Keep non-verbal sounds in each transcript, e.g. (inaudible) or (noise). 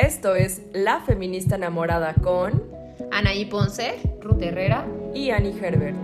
Esto es La Feminista Enamorada con Anaí Ponce, Ruth Herrera y Annie Herbert.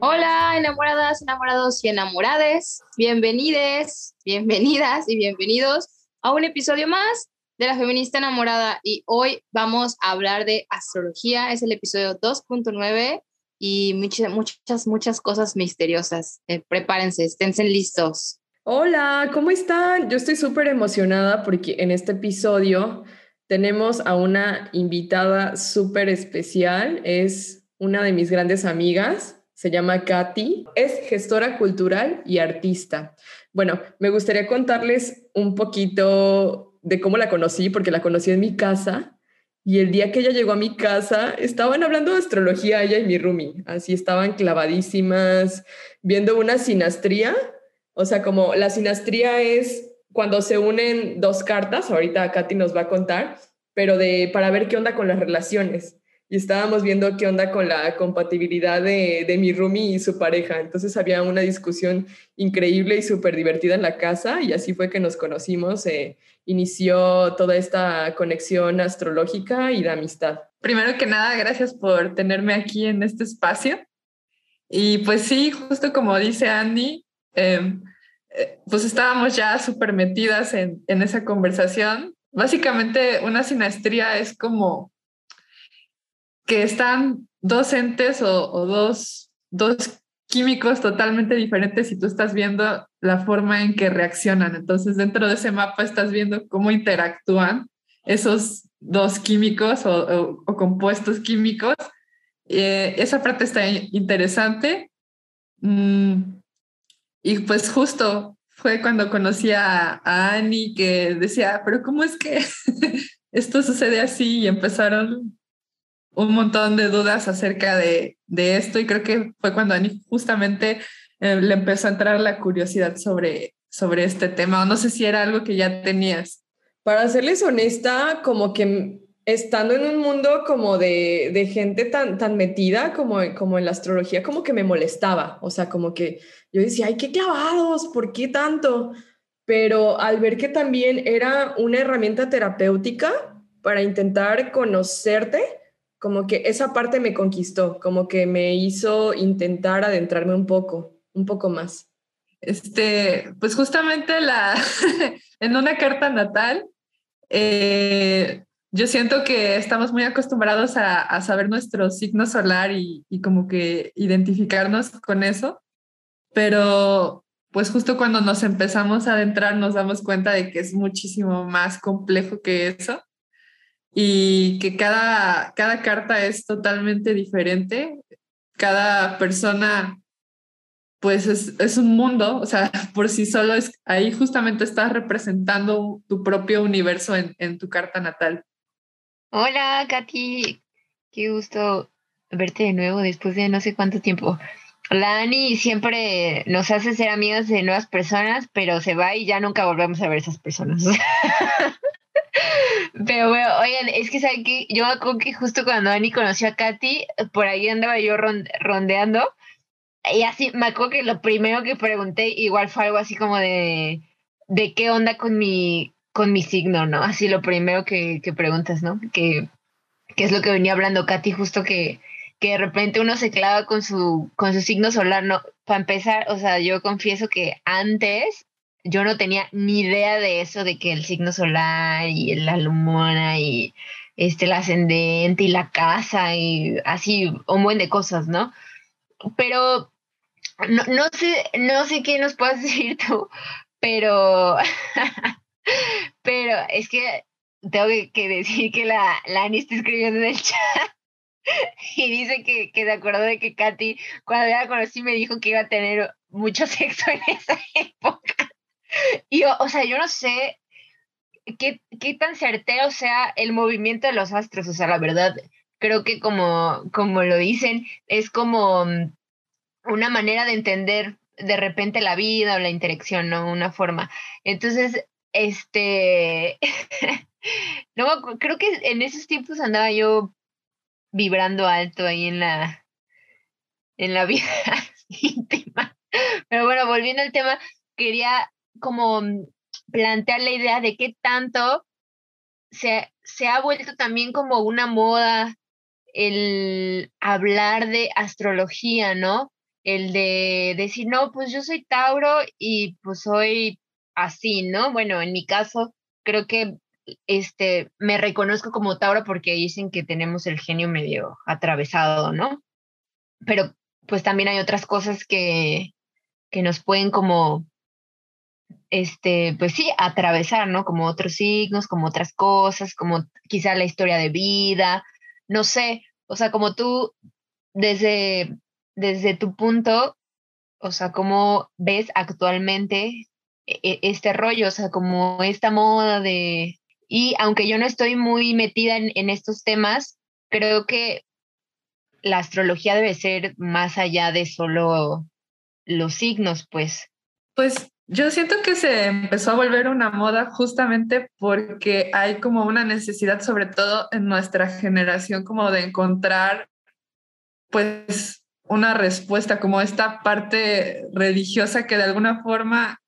Hola, enamoradas, enamorados y enamorades. Bienvenides, bienvenidas y bienvenidos a un episodio más de la feminista enamorada y hoy vamos a hablar de astrología. Es el episodio 2.9 y muchas, muchas, muchas cosas misteriosas. Eh, prepárense, esténse listos. Hola, ¿cómo están? Yo estoy súper emocionada porque en este episodio tenemos a una invitada súper especial. Es una de mis grandes amigas. Se llama Katy. Es gestora cultural y artista. Bueno, me gustaría contarles un poquito de cómo la conocí, porque la conocí en mi casa. Y el día que ella llegó a mi casa, estaban hablando de astrología ella y mi Rumi. Así estaban clavadísimas, viendo una sinastría. O sea, como la sinastría es cuando se unen dos cartas, ahorita Katy nos va a contar, pero de para ver qué onda con las relaciones y estábamos viendo qué onda con la compatibilidad de, de mi roomie y su pareja. Entonces había una discusión increíble y súper divertida en la casa y así fue que nos conocimos. Eh, inició toda esta conexión astrológica y de amistad. Primero que nada, gracias por tenerme aquí en este espacio. Y pues sí, justo como dice Andy, em, eh, pues estábamos ya súper metidas en, en esa conversación. Básicamente una sinastría es como que están dos entes o, dos, dos químicos totalmente diferentes y tú estás viendo la forma en que reaccionan. Entonces, dentro de ese mapa estás viendo cómo interactúan esos dos químicos o, compuestos químicos. Eh, esa parte está interesante. Mm, y pues justo fue cuando conocí a, a Annie que decía, pero ¿cómo es que (laughs) esto sucede así? Y empezaron un montón de dudas acerca de, de esto y creo que fue cuando Ani justamente eh, le empezó a entrar la curiosidad sobre, sobre este tema, o no sé si era algo que ya tenías. Para serles honesta, como que estando en un mundo como de, de, gente tan, tan metida como, como en la astrología, como que me molestaba, o sea, como que yo decía, ay, qué clavados, ¿por qué tanto? Pero al ver que también era una herramienta terapéutica para intentar conocerte, como que esa parte me conquistó, como que me hizo intentar adentrarme un poco, un poco más. Este, pues justamente la, (laughs) en una carta natal, eh, yo siento que estamos muy acostumbrados a, saber nuestro signo solar y, y, como que identificarnos con eso, pero pues justo cuando nos empezamos a adentrar nos damos cuenta de que es muchísimo más complejo que eso y que cada, cada carta es totalmente diferente. Cada persona, pues es, es, un mundo, o sea, (laughs) por sí solo es, ahí justamente estás representando tu propio universo en, en tu carta natal. Hola, Katy, qué gusto verte de nuevo después de no sé cuánto tiempo. La Ani siempre nos hace ser amigas de nuevas personas, pero se va y ya nunca volvemos a ver esas personas. (laughs) Pero bueno, oigan, es que saben que yo acuerdo que justo cuando Ani conoció a Katy, por ahí andaba yo rondeando. Y así me acuerdo que lo primero que pregunté igual fue algo así como de, de qué onda con mi, con mi signo, ¿no? Así lo primero que, que preguntas, ¿no? Que, que es lo que venía hablando Katy, justo que, que de repente uno se clava con su, con su signo solar, ¿no? Para empezar, o sea, yo confieso que antes yo no tenía ni idea de eso, de que el signo solar y la luna y este, el ascendente y la casa y así, un buen de cosas, ¿no? Pero no, no sé, no sé qué nos puedes (laughs) decir tú, pero, (laughs) pero es que tengo que, decir que la, la Ani está escribiendo en el chat (laughs) y dice que, que de acuerdo de que Katy, cuando la conocí, me dijo que iba a tener mucho sexo en esa época. Y, o sea, yo no sé qué, qué tan certero sea el movimiento de los astros. O sea, la verdad, creo que como, como lo dicen, es como mm, una manera de entender de repente la vida o la interacción, ¿no? Una forma. Entonces, este, (laughs) no, creo que en esos tiempos andaba yo vibrando alto ahí en la, en la vida (laughs) íntima. Pero bueno, volviendo al tema, quería como plantear la idea de qué tanto se, se ha vuelto también como una moda el hablar de astrología, ¿no? El de decir, no, pues yo soy Tauro y pues soy así, ¿no? Bueno, en mi caso, creo que este, me reconozco como Tauro porque dicen que tenemos el genio medio atravesado, ¿no? Pero pues también hay otras cosas que, que nos pueden como, este, pues sí, atravesar, ¿no? Como otros signos, como otras cosas, como quizá la historia de vida, no sé, o sea, como tú desde, desde tu punto, o sea, cómo ves actualmente e, e, este rollo, o sea, como esta moda de... Y aunque yo no estoy muy metida en, en estos temas, creo que la astrología debe ser más allá de solo los signos, pues. Pues yo siento que se empezó a volver una moda justamente porque hay como una necesidad, sobre todo en nuestra generación, como de encontrar pues una respuesta, como esta parte religiosa que de alguna forma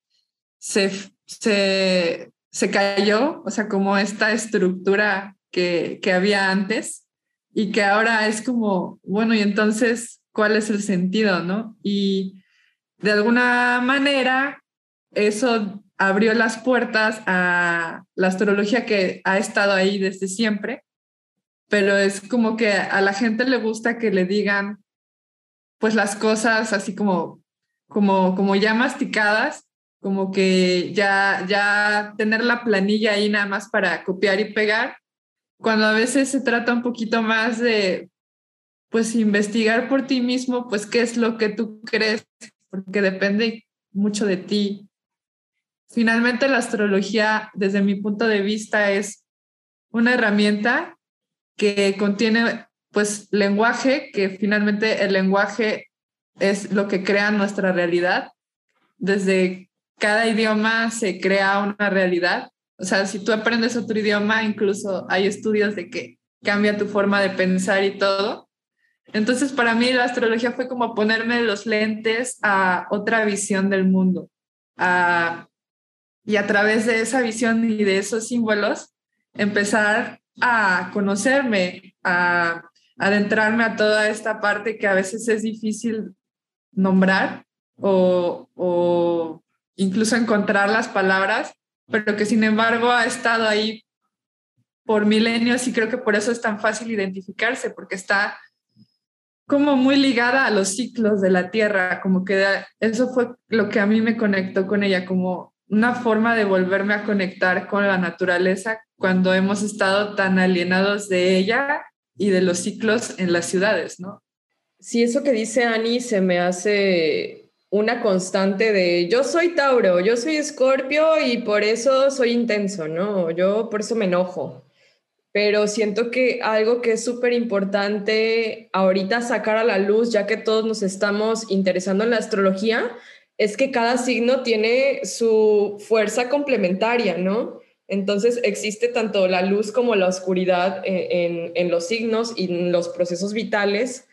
se, se, se cayó, o sea, como esta estructura que, que había antes y que ahora es como, bueno, y entonces, ¿cuál es el sentido, no? Y de alguna manera eso abrió las puertas a la astrología que ha estado ahí desde siempre, pero es como que a la gente le gusta que le digan pues las cosas así como como como ya masticadas, como que ya ya tener la planilla ahí nada más para copiar y pegar, cuando a veces se trata un poquito más de pues investigar por ti mismo, pues qué es lo que tú crees, porque depende mucho de ti Finalmente, la astrología, desde mi punto de vista, es una herramienta que contiene pues lenguaje, que finalmente el lenguaje es lo que crea nuestra realidad. Desde cada idioma se crea una realidad. O sea, si tú aprendes otro idioma, incluso hay estudios de que cambia tu forma de pensar y todo. Entonces, para mí la astrología fue como ponerme los lentes a otra visión del mundo, a y a través de esa visión y de esos símbolos empezar a conocerme, a adentrarme a toda esta parte que a veces es difícil nombrar o, incluso encontrar las palabras, pero que sin embargo ha estado ahí por milenios y creo que por eso es tan fácil identificarse, porque está como muy ligada a los ciclos de la Tierra, como que eso fue lo que a mí me conectó con ella, como una forma de volverme a conectar con la naturaleza cuando hemos estado tan alienados de ella y de los ciclos en las ciudades, ¿no? Sí, eso que dice Ani se me hace una constante de yo soy Tauro, yo soy Escorpio y por eso soy intenso, ¿no? Yo por eso me enojo. Pero siento que algo que es súper importante ahorita sacar a la luz, ya que todos nos estamos interesando en la astrología, es que cada signo tiene su fuerza complementaria, ¿no? Entonces existe tanto la luz como la oscuridad en, los signos y en los procesos vitales,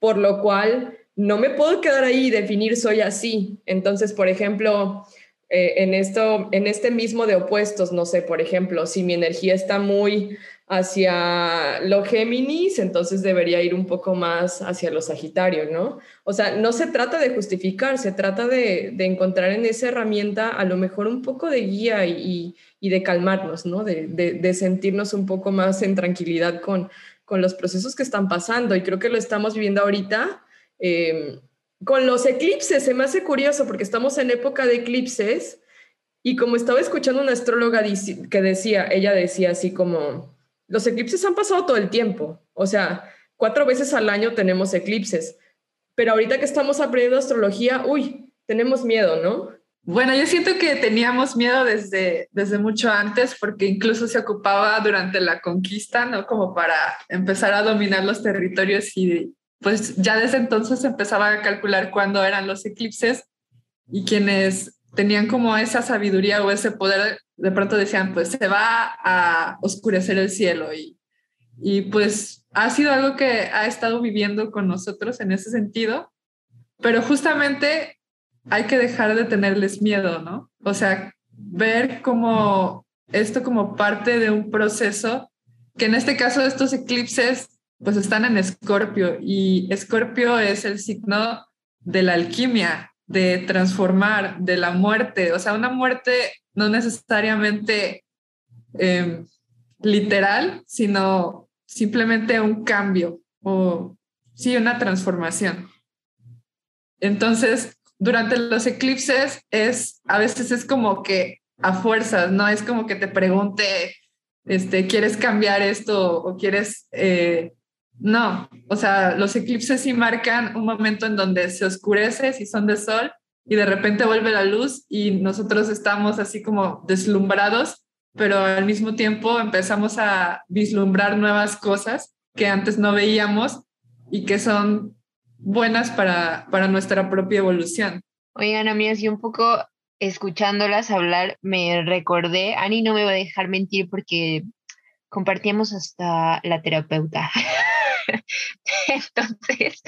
por lo cual no me puedo quedar ahí y definir soy así. Entonces, por ejemplo, eh, en, esto, en este mismo de opuestos, no sé, por ejemplo, si mi energía está muy hacia lo Géminis, entonces debería ir un poco más hacia los Sagitarios, ¿no? O sea, no se trata de justificar, se trata de, encontrar en esa herramienta a lo mejor un poco de guía y, de calmarnos, ¿no? De, sentirnos un poco más en tranquilidad con, con los procesos que están pasando. Y creo que lo estamos viviendo ahorita. Em, con los eclipses, se me hace curioso porque estamos en época de eclipses y como estaba escuchando una astróloga que decía, ella decía así como, los eclipses han pasado todo el tiempo, o sea, cuatro veces al año tenemos eclipses, pero ahorita que estamos aprendiendo astrología, uy, tenemos miedo, ¿no? Bueno, yo siento que teníamos miedo desde, desde mucho antes porque incluso se ocupaba durante la conquista, ¿no? Como para empezar a dominar los territorios y pues ya desde entonces empezaba a calcular cuándo eran los eclipses y quienes tenían como esa sabiduría o ese poder de pronto decían, pues se va a oscurecer el cielo y, Y pues ha sido algo que ha estado viviendo con nosotros en ese sentido, pero justamente hay que dejar de tenerles miedo, ¿no? O sea, ver como esto como parte de un proceso, que en este caso estos eclipses pues están en Escorpio y Escorpio es el signo de la alquimia, de transformar, de la muerte, o sea, una muerte no necesariamente em, literal, sino simplemente un cambio o sí, una transformación. Entonces, durante los eclipses es, a veces es como que a fuerzas, ¿no? Es como que te pregunte, este, ¿quieres cambiar esto o quieres eh, no, o sea, los eclipses sí marcan un momento en donde se oscurece si son de sol y de repente vuelve la luz y nosotros estamos así como deslumbrados, pero al mismo tiempo empezamos a vislumbrar nuevas cosas que antes no veíamos y que son buenas para, para nuestra propia evolución. Oigan, a mí así un poco escuchándolas hablar, me recordé, Ani no me va a dejar mentir porque compartíamos hasta la terapeuta. (laughs) (laughs) Entonces,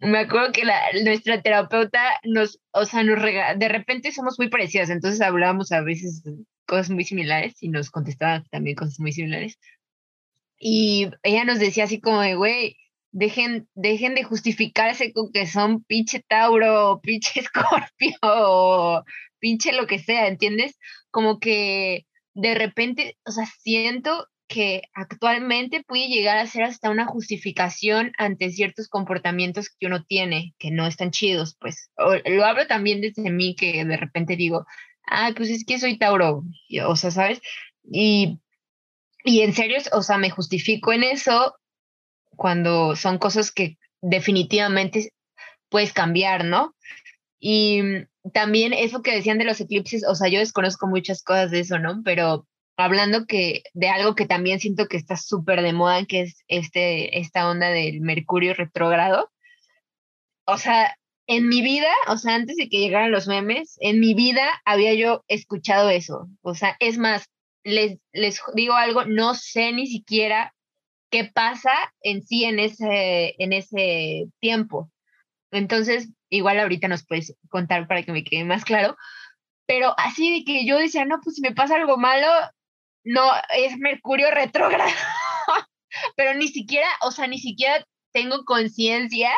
me acuerdo que la, nuestra terapeuta nos, o sea, nos rega de repente somos muy parecidas, entonces hablábamos a veces cosas muy similares y nos contestaba también cosas muy similares. Y ella nos decía así como de, güey, dejen, de justificarse con que son pinche Tauro, pinche (laughs) Escorpio, pinche lo que sea, ¿entiendes? Como que de repente, o sea, siento que actualmente puede llegar a ser hasta una justificación ante ciertos comportamientos que uno tiene, que no están chidos, pues. lo hablo también desde mí, que de repente digo, ah, pues es que soy Tauro, o sea, ¿sabes? Y, y en serio, o sea, me justifico en eso cuando son cosas que definitivamente puedes cambiar, ¿no? Y también eso que decían de los eclipses, o sea, yo desconozco muchas cosas de eso, ¿no? Pero hablando que de algo que también siento que está súper de moda, que es este, esta onda del Mercurio retrógrado. O sea, en mi vida, o sea, antes de que llegaran los memes, en mi vida había yo escuchado eso. O sea, es más, les, les digo algo, no sé ni siquiera qué pasa en sí en ese, en ese tiempo. Entonces, igual ahorita nos puedes contar para que me quede más claro. Pero así de que yo decía, no, pues si me pasa algo malo, no, es Mercurio retrógrado, (laughs) pero ni siquiera, o sea, ni siquiera tengo conciencia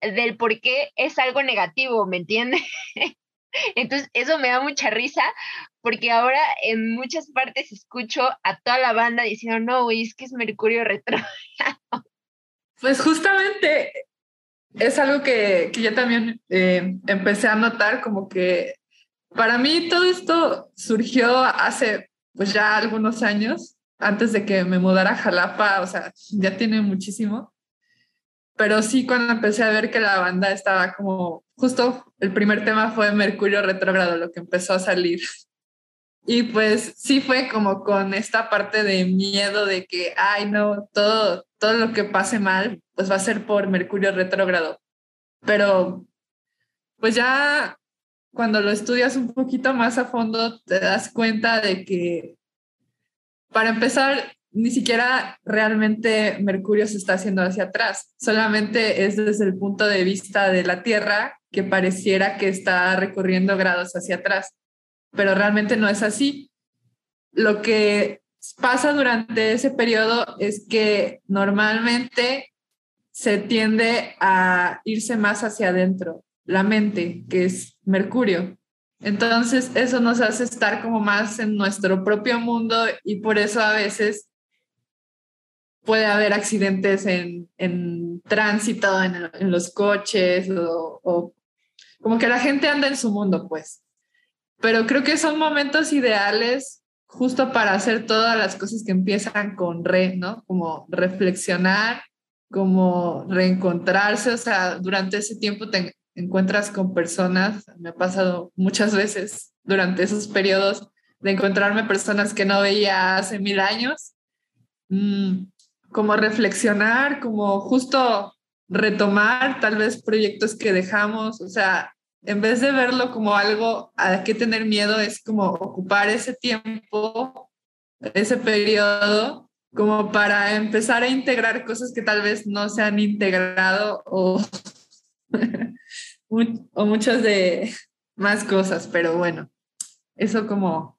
del por qué es algo negativo, ¿me entiendes? (laughs) Entonces, eso me da mucha risa, porque ahora en muchas partes escucho a toda la banda diciendo, no, güey, es que es Mercurio retrógrado. (laughs) Pues justamente es algo que, que yo también eh, empecé a notar, como que para mí todo esto surgió hace pues ya algunos años, antes de que me mudara a Jalapa, o sea, ya tiene muchísimo. Pero sí, cuando empecé a ver que la banda estaba como, justo el primer tema fue Mercurio retrógrado, lo que empezó a salir. Y pues sí fue como con esta parte de miedo de que, ay, no, todo, todo lo que pase mal, pues va a ser por Mercurio retrógrado. Pero pues ya cuando lo estudias un poquito más a fondo, te das cuenta de que, para empezar, ni siquiera realmente Mercurio se está haciendo hacia atrás, solamente es desde el punto de vista de la Tierra que pareciera que está recorriendo grados hacia atrás, pero realmente no es así. Lo que pasa durante ese periodo es que normalmente se tiende a irse más hacia adentro, la mente, que es Mercurio. Entonces, eso nos hace estar como más en nuestro propio mundo y por eso a veces puede haber accidentes en, en tránsito, en, en, los coches o, como que la gente anda en su mundo, pues. Pero creo que son momentos ideales justo para hacer todas las cosas que empiezan con re, ¿no? Como reflexionar, como reencontrarse, o sea, durante ese tiempo encuentras con personas, me ha pasado muchas veces durante esos periodos de encontrarme personas que no veía hace mil años, mm, como reflexionar, como justo retomar tal vez proyectos que dejamos, o sea, en vez de verlo como algo a qué tener miedo, es como ocupar ese tiempo, ese periodo como para empezar a integrar cosas que tal vez no se han integrado o, (laughs) o muchas de (laughs) más cosas, pero bueno, eso como,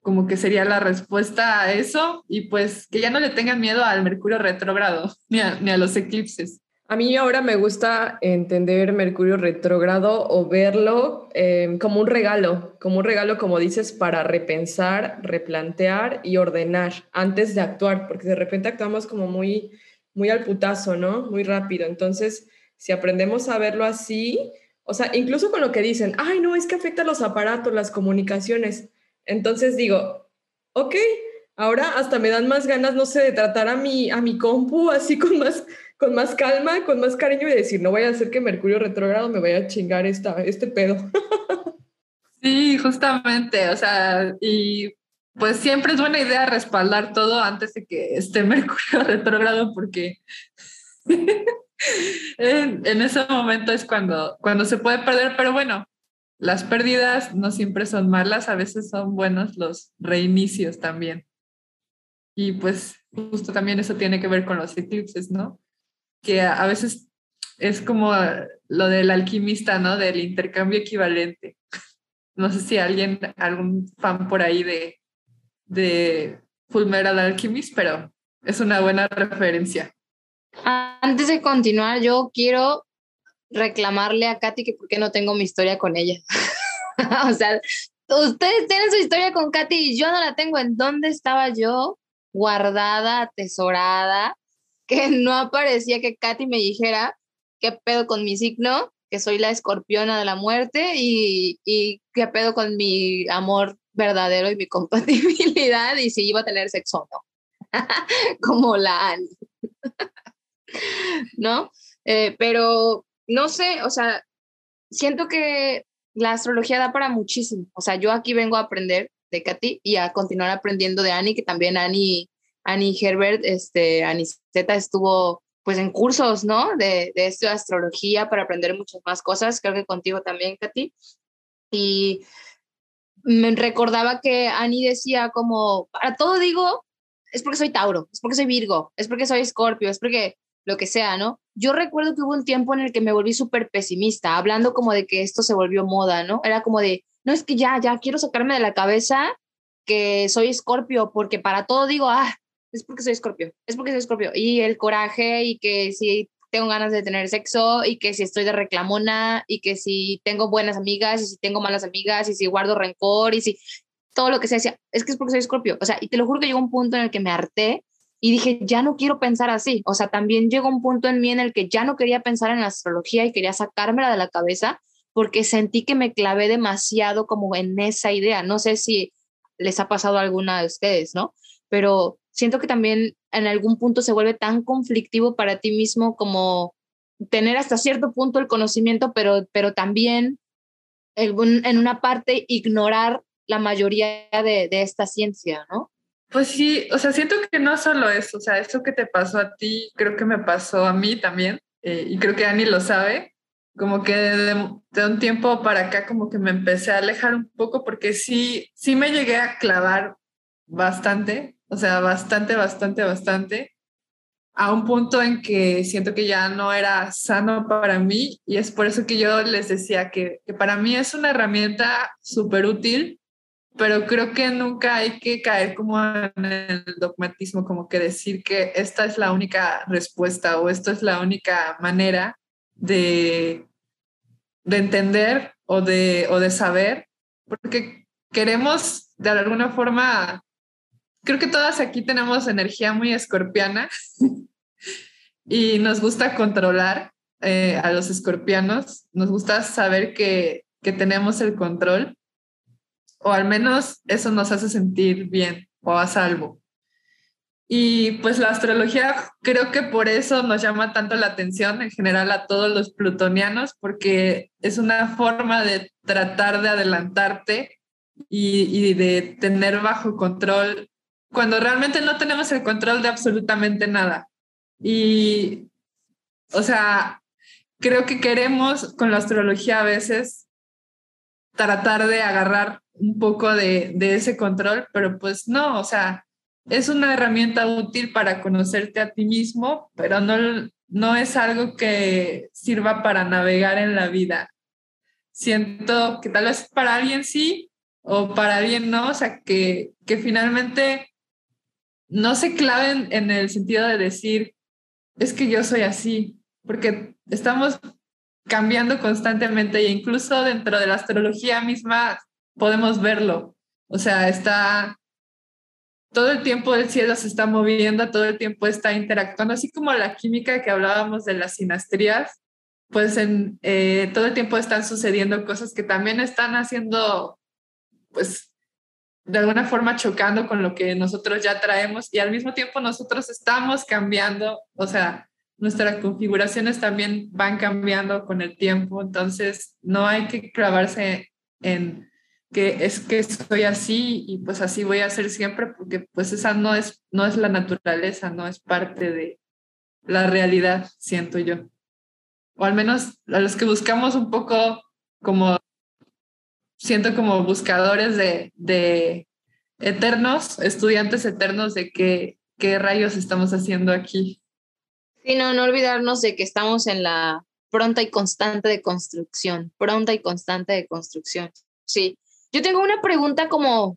como que sería la respuesta a eso y pues que ya no le tengan miedo al Mercurio retrógrado (laughs) ni a los eclipses. A mí ahora me gusta entender Mercurio retrógrado o verlo eh, como un regalo, como un regalo, como dices, para repensar, replantear y ordenar antes de actuar, porque de repente actuamos como muy, muy al putazo, ¿no? Muy rápido. Entonces, si aprendemos a verlo así, o sea, incluso con lo que dicen, ay, no, es que afecta a los aparatos, las comunicaciones. Entonces digo, ok, ahora hasta me dan más ganas, no sé, de tratar a mi, a mi compu así con más con más calma, con más cariño y decir, no voy a hacer que Mercurio retrógrado me vaya a chingar esta, este pedo. (laughs) Sí, justamente, o sea, y pues siempre es buena idea respaldar todo antes de que esté (laughs) Mercurio retrógrado porque (laughs) en, ese momento es cuando, cuando se puede perder, pero bueno, las pérdidas no siempre son malas, a veces son buenos los reinicios también. Y pues justo también eso tiene que ver con los eclipses, ¿no? que a veces es como lo del alquimista, ¿no? Del intercambio equivalente. (laughs) No sé si alguien, algún fan por ahí de, de Fullmetal Alchemist, pero es una buena referencia. Antes de continuar, yo quiero reclamarle a Katy que por qué no tengo mi historia con ella. (laughs) o sea, ustedes tienen su historia con Katy y yo no la tengo. ¿En dónde estaba yo? Guardada, atesorada, que no aparecía que Katy me dijera qué pedo con mi signo, que soy la escorpiona de la muerte y, y qué pedo con mi amor verdadero y mi (laughs) compatibilidad y si iba a tener sexo o no. (laughs) Como la Annie. (laughs) ¿No? Eh, pero no sé, o sea, siento que la astrología da para muchísimo. O sea, yo aquí vengo a aprender de Katy y a continuar aprendiendo de Annie, que también Annie Annie Herbert, este, Aniceta estuvo pues en cursos, ¿no? De, de esto de astrología para aprender muchas más cosas, creo que contigo también, Katy. Y me recordaba que Annie decía como, para todo digo, es porque soy Tauro, es porque soy Virgo, es porque soy Escorpio, es porque lo que sea, ¿no? Yo recuerdo que hubo un tiempo en el que me volví súper pesimista, hablando como de que esto se volvió moda, ¿no? Era como de, no, es que ya, ya quiero sacarme de la cabeza que soy Escorpio, porque para todo digo, ah, es porque soy escorpio, es porque soy escorpio. Y el coraje y que si tengo ganas de tener sexo y que si estoy de reclamona y que si tengo buenas amigas y si tengo malas amigas y si guardo rencor y si todo lo que sea, es que es porque soy escorpio. O sea, y te lo juro que llegó un punto en el que me harté y dije, ya no quiero pensar así. O sea, también llegó un punto en mí en el que ya no quería pensar en la astrología y quería sacármela de la cabeza porque sentí que me clavé demasiado como en esa idea. No sé si les ha pasado a alguna de ustedes, ¿no? Pero siento que también en algún punto se vuelve tan conflictivo para ti mismo como tener hasta cierto punto el conocimiento, pero, pero también en una parte ignorar la mayoría de, de esta ciencia, ¿no? Pues sí, o sea, siento que no solo eso, o sea, eso que te pasó a ti, creo que me pasó a mí también, eh, y creo que Ani lo sabe, como que de, un tiempo para acá como que me empecé a alejar un poco porque sí, sí me llegué a clavar bastante o sea, bastante, bastante, bastante, a un punto en que siento que ya no era sano para mí y es por eso que yo les decía que, que para mí es una herramienta súper útil, pero creo que nunca hay que caer como en el dogmatismo, como que decir que esta es la única respuesta o esto es la única manera de, de entender o de, o de saber, porque queremos de alguna forma creo que todas aquí tenemos energía muy escorpiana (laughs) y nos gusta controlar eh, a los escorpianos, nos gusta saber que, que tenemos el control, o al menos eso nos hace sentir bien o a salvo. Y pues la astrología creo que por eso nos llama tanto la atención en general a todos los plutonianos, porque es una forma de tratar de adelantarte y, de tener bajo control cuando realmente no tenemos el control de absolutamente nada. Y, o sea, creo que queremos con la astrología a veces tratar de agarrar un poco de, de ese control, pero pues no, o sea, es una herramienta útil para conocerte a ti mismo, pero no, no es algo que sirva para navegar en la vida. Siento que tal vez para alguien sí o para alguien no, o sea, que, que finalmente no se claven en el sentido de decir, es que yo soy así, porque estamos cambiando constantemente e incluso dentro de la astrología misma podemos verlo. O sea, está todo el tiempo el cielo se está moviendo, todo el tiempo está interactuando, así como la química que hablábamos de las sinastrías, pues en, eh, todo el tiempo están sucediendo cosas que también están haciendo, pues de alguna forma chocando con lo que nosotros ya traemos y al mismo tiempo nosotros estamos cambiando, o sea, nuestras configuraciones también van cambiando con el tiempo, entonces no hay que clavarse en que es que soy así y pues así voy a ser siempre porque pues esa no es, no es la naturaleza, no es parte de la realidad, siento yo. O al menos a los que buscamos un poco como, siento como buscadores de, de eternos, estudiantes eternos de qué, qué rayos estamos haciendo aquí. Sí, no, no olvidarnos de que estamos en la pronta y constante de construcción, pronta y constante de construcción. Sí, yo tengo una pregunta como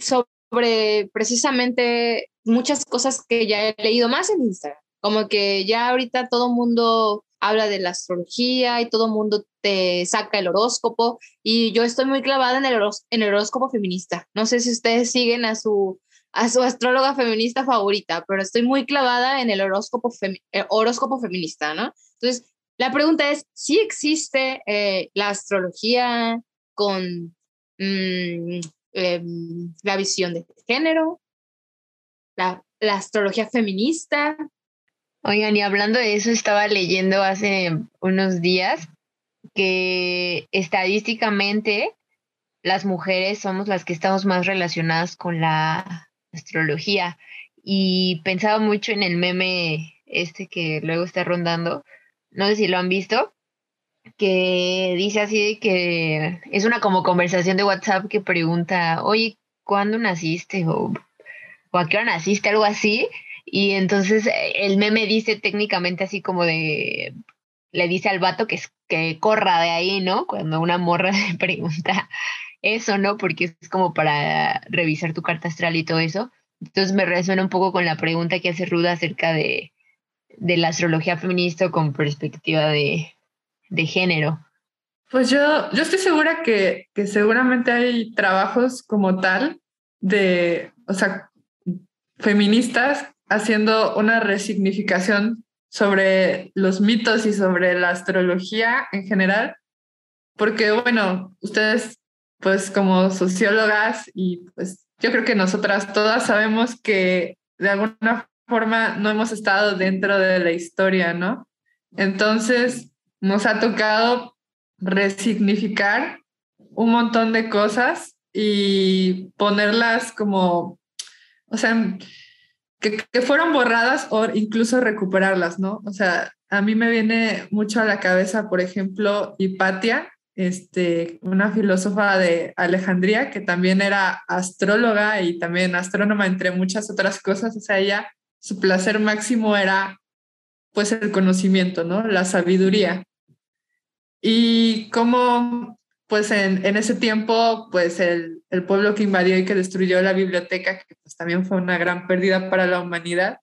sobre precisamente muchas cosas que ya he leído más en Instagram. Como que ya ahorita todo mundo habla de la astrología y todo mundo te saca el horóscopo y yo estoy muy clavada en el, en el horóscopo feminista. No sé si ustedes siguen a su, a su astróloga feminista favorita, pero estoy muy clavada en el horóscopo, el horóscopo feminista, ¿no? Entonces, la pregunta es, ¿si existe eh, la astrología con Mm, em, la visión de género, la, la astrología feminista. Oigan, y hablando de eso, estaba leyendo hace unos días que estadísticamente las mujeres somos las que estamos más relacionadas con la astrología. Y pensaba mucho en el meme este que luego está rondando. No sé si lo han visto, que dice así que es una como conversación de WhatsApp que pregunta, oye, ¿cuándo naciste? O, a qué hora naciste, algo así. Y entonces eh, el meme dice técnicamente así como de, le dice al vato que, que corra de ahí, ¿no? Cuando una morra (laughs) le pregunta eso, ¿no? Porque es como para revisar tu carta astral y todo eso. Entonces me resuena un poco con la pregunta que hace Ruda acerca de, de la astrología feminista con perspectiva de, de género? Pues yo, yo estoy segura que, que seguramente hay trabajos como tal de, o sea, feministas haciendo una resignificación sobre los mitos y sobre la astrología en general, porque bueno, ustedes pues como sociólogas y pues yo creo que nosotras todas sabemos que de alguna forma no hemos estado dentro de la historia, ¿no? Entonces, nos ha tocado resignificar un montón de cosas y ponerlas como, o sea, que, fueron borradas o incluso recuperarlas, ¿no? O sea, a mí me viene mucho a la cabeza, por ejemplo, Hipatia, este, una filósofa de Alejandría que también era astróloga y también astrónoma, entre muchas otras cosas. O sea, ella, su placer máximo era pues el conocimiento, ¿no? La sabiduría y cómo pues en, en, ese tiempo, pues el, el, pueblo que invadió y que destruyó la biblioteca, que pues también fue una gran pérdida para la humanidad,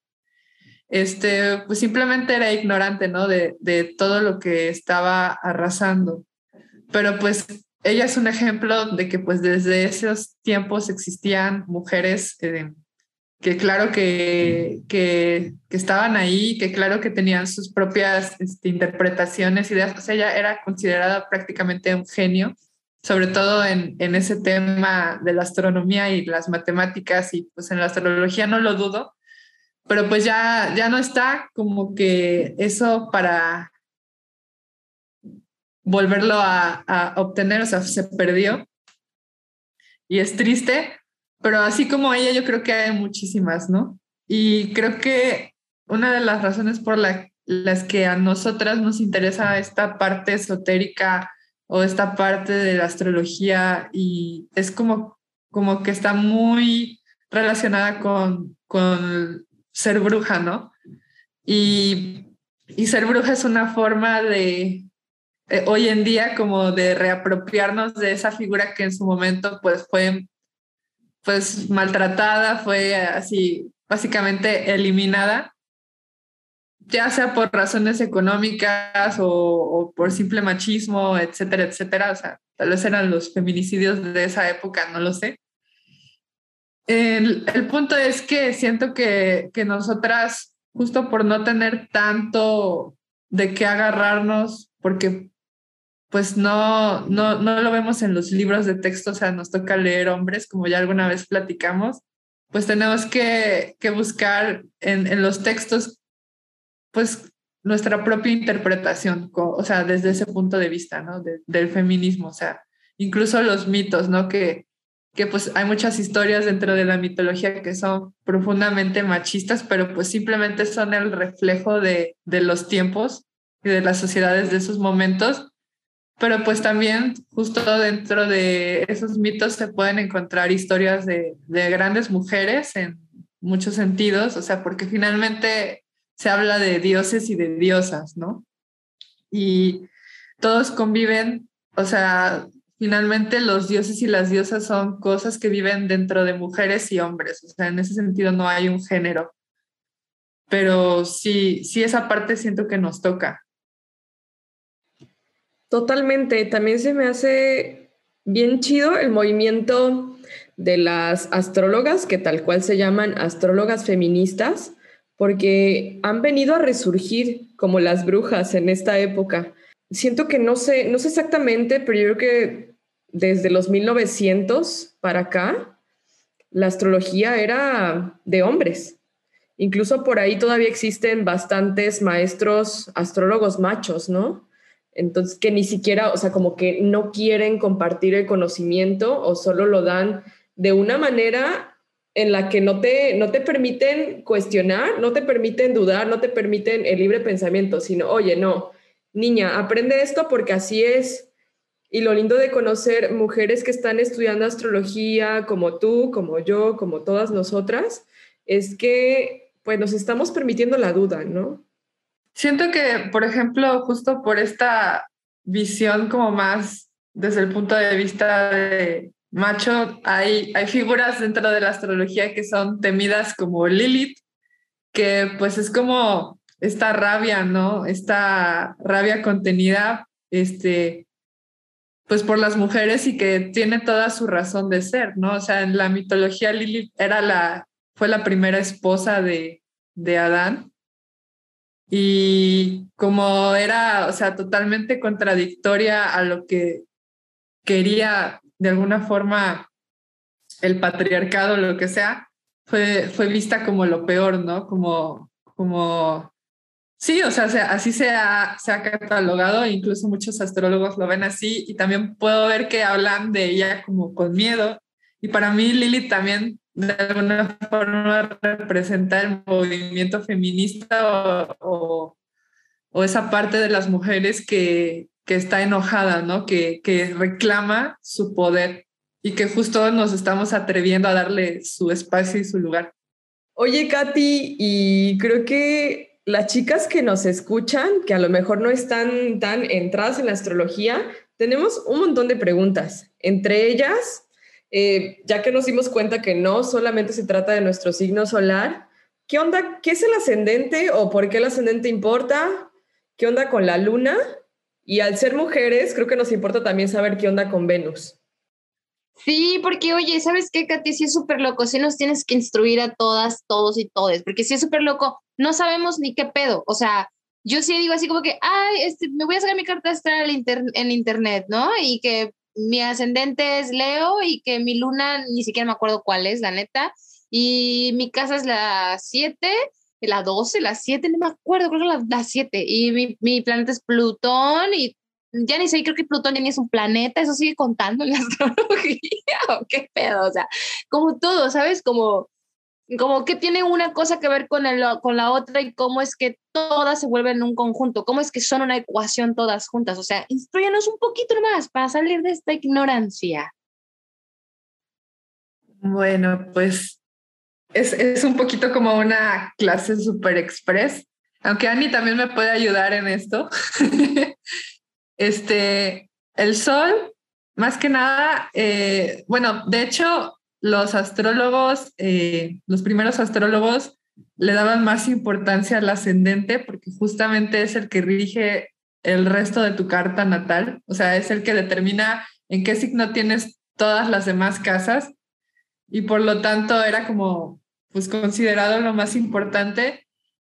este, pues simplemente era ignorante, ¿no? De, de todo lo que estaba arrasando. Pero pues ella es un ejemplo de que pues desde esos tiempos existían mujeres eh, que claro que, que, estaban ahí, que claro que tenían sus propias este, interpretaciones, ideas. O sea, ella era considerada prácticamente un genio, sobre todo en, en, ese tema de la astronomía y las matemáticas, y pues en la astrología no lo dudo, pero pues ya, ya no está como que eso para volverlo a, a obtener, o sea, se perdió. Y es triste, pero así como ella, yo creo que hay muchísimas, ¿no? Y creo que una de las razones por las que a nosotras nos interesa esta parte esotérica o esta parte de la astrología y es como, como que está muy relacionada con, con ser bruja, ¿no? Y, y ser bruja es una forma de, eh, hoy en día, como de reapropiarnos de esa figura que en su momento pues fue pues maltratada, fue así básicamente eliminada, ya sea por razones económicas o, por simple machismo, etcétera, etcétera. O sea, tal vez eran los feminicidios de esa época, no lo sé. El, el punto es que siento que, que nosotras, justo por no tener tanto de qué agarrarnos, porque pues no, no, no lo vemos en los libros de texto, o sea, nos toca leer hombres, como ya alguna vez platicamos, pues tenemos que, que buscar en, en, los textos, pues nuestra propia interpretación, o sea, desde ese punto de vista, ¿no? De, del feminismo, o sea, incluso los mitos, ¿no? Que, que pues hay muchas historias dentro de la mitología que son profundamente machistas, pero pues simplemente son el reflejo de, de los tiempos y de las sociedades de esos momentos pero pues también justo dentro de esos mitos se pueden encontrar historias de, de, grandes mujeres en muchos sentidos, o sea, porque finalmente se habla de dioses y de diosas, ¿no? Y todos conviven, o sea, finalmente los dioses y las diosas son cosas que viven dentro de mujeres y hombres, o sea, en ese sentido no hay un género. Pero sí, sí esa parte siento que nos toca. Totalmente, también se me hace bien chido el movimiento de las astrólogas, que tal cual se llaman astrólogas feministas, porque han venido a resurgir como las brujas en esta época. Siento que no sé, no sé exactamente, pero yo creo que desde los 1900 para acá, la astrología era de hombres. Incluso por ahí todavía existen bastantes maestros astrólogos machos, ¿no? Entonces, que ni siquiera, o sea, como que no quieren compartir el conocimiento o solo lo dan de una manera en la que no te, no te permiten cuestionar, no te permiten dudar, no te permiten el libre pensamiento, sino, oye, no, niña, aprende esto porque así es. Y lo lindo de conocer mujeres que están estudiando astrología, como tú, como yo, como todas nosotras, es que pues nos estamos permitiendo la duda, ¿no? Siento que, por ejemplo, justo por esta visión como más desde el punto de vista de macho, hay, hay figuras dentro de la astrología que son temidas como Lilith, que pues es como esta rabia, ¿no? Esta rabia contenida, este, pues por las mujeres y que tiene toda su razón de ser, ¿no? O sea, en la mitología Lilith era la, fue la primera esposa de, de Adán y como era, o sea, totalmente contradictoria a lo que quería de alguna forma el patriarcado lo que sea, fue, fue vista como lo peor, ¿no? Como, como, sí, o sea, así se ha, se ha catalogado, incluso muchos astrólogos lo ven así, y también puedo ver que hablan de ella como con miedo. Y para mí Lili también de alguna forma representa el movimiento feminista o, o, esa parte de las mujeres que, que está enojada, ¿no? Que, que reclama su poder y que justo nos estamos atreviendo a darle su espacio y su lugar. Oye, Katy, y creo que las chicas que nos escuchan, que a lo mejor no están tan entradas en la astrología, tenemos un montón de preguntas. Entre ellas, eh, ya que nos dimos cuenta que no solamente se trata de nuestro signo solar, ¿qué onda? ¿Qué es el ascendente o por qué el ascendente importa? ¿Qué onda con la luna? Y al ser mujeres, creo que nos importa también saber qué onda con Venus. Sí, porque oye, ¿sabes qué, Katy? Sí es súper loco, sí nos tienes que instruir a todas, todos y todes, porque sí es súper loco, no sabemos ni qué pedo, o sea, yo sí digo así como que, ay, este, me voy a sacar mi carta astral en internet, ¿no? Y que mi ascendente es Leo y que mi luna ni siquiera me acuerdo cuál es, la neta. Y mi casa es la 7, la 12, la 7, no me acuerdo, creo que la, la 7. Y mi, mi, planeta es Plutón y ya ni sé, creo que Plutón ya ni es un planeta, eso sigue contando en la (laughs) astrología, o qué pedo, o sea, como todo, ¿sabes? Como como que tiene una cosa que ver con, el, con la otra y cómo es que todas se vuelven un conjunto, cómo es que son una ecuación todas juntas. O sea, instruyanos un poquito más para salir de esta ignorancia. Bueno, pues es, es un poquito como una clase super express, aunque Annie también me puede ayudar en esto. (laughs) este, el sol, más que nada, eh, bueno, de hecho, los astrólogos, eh, los primeros astrólogos le daban más importancia al ascendente porque justamente es el que rige el resto de tu carta natal, o sea, es el que determina en qué signo tienes todas las demás casas. Y por lo tanto era como pues considerado lo más importante,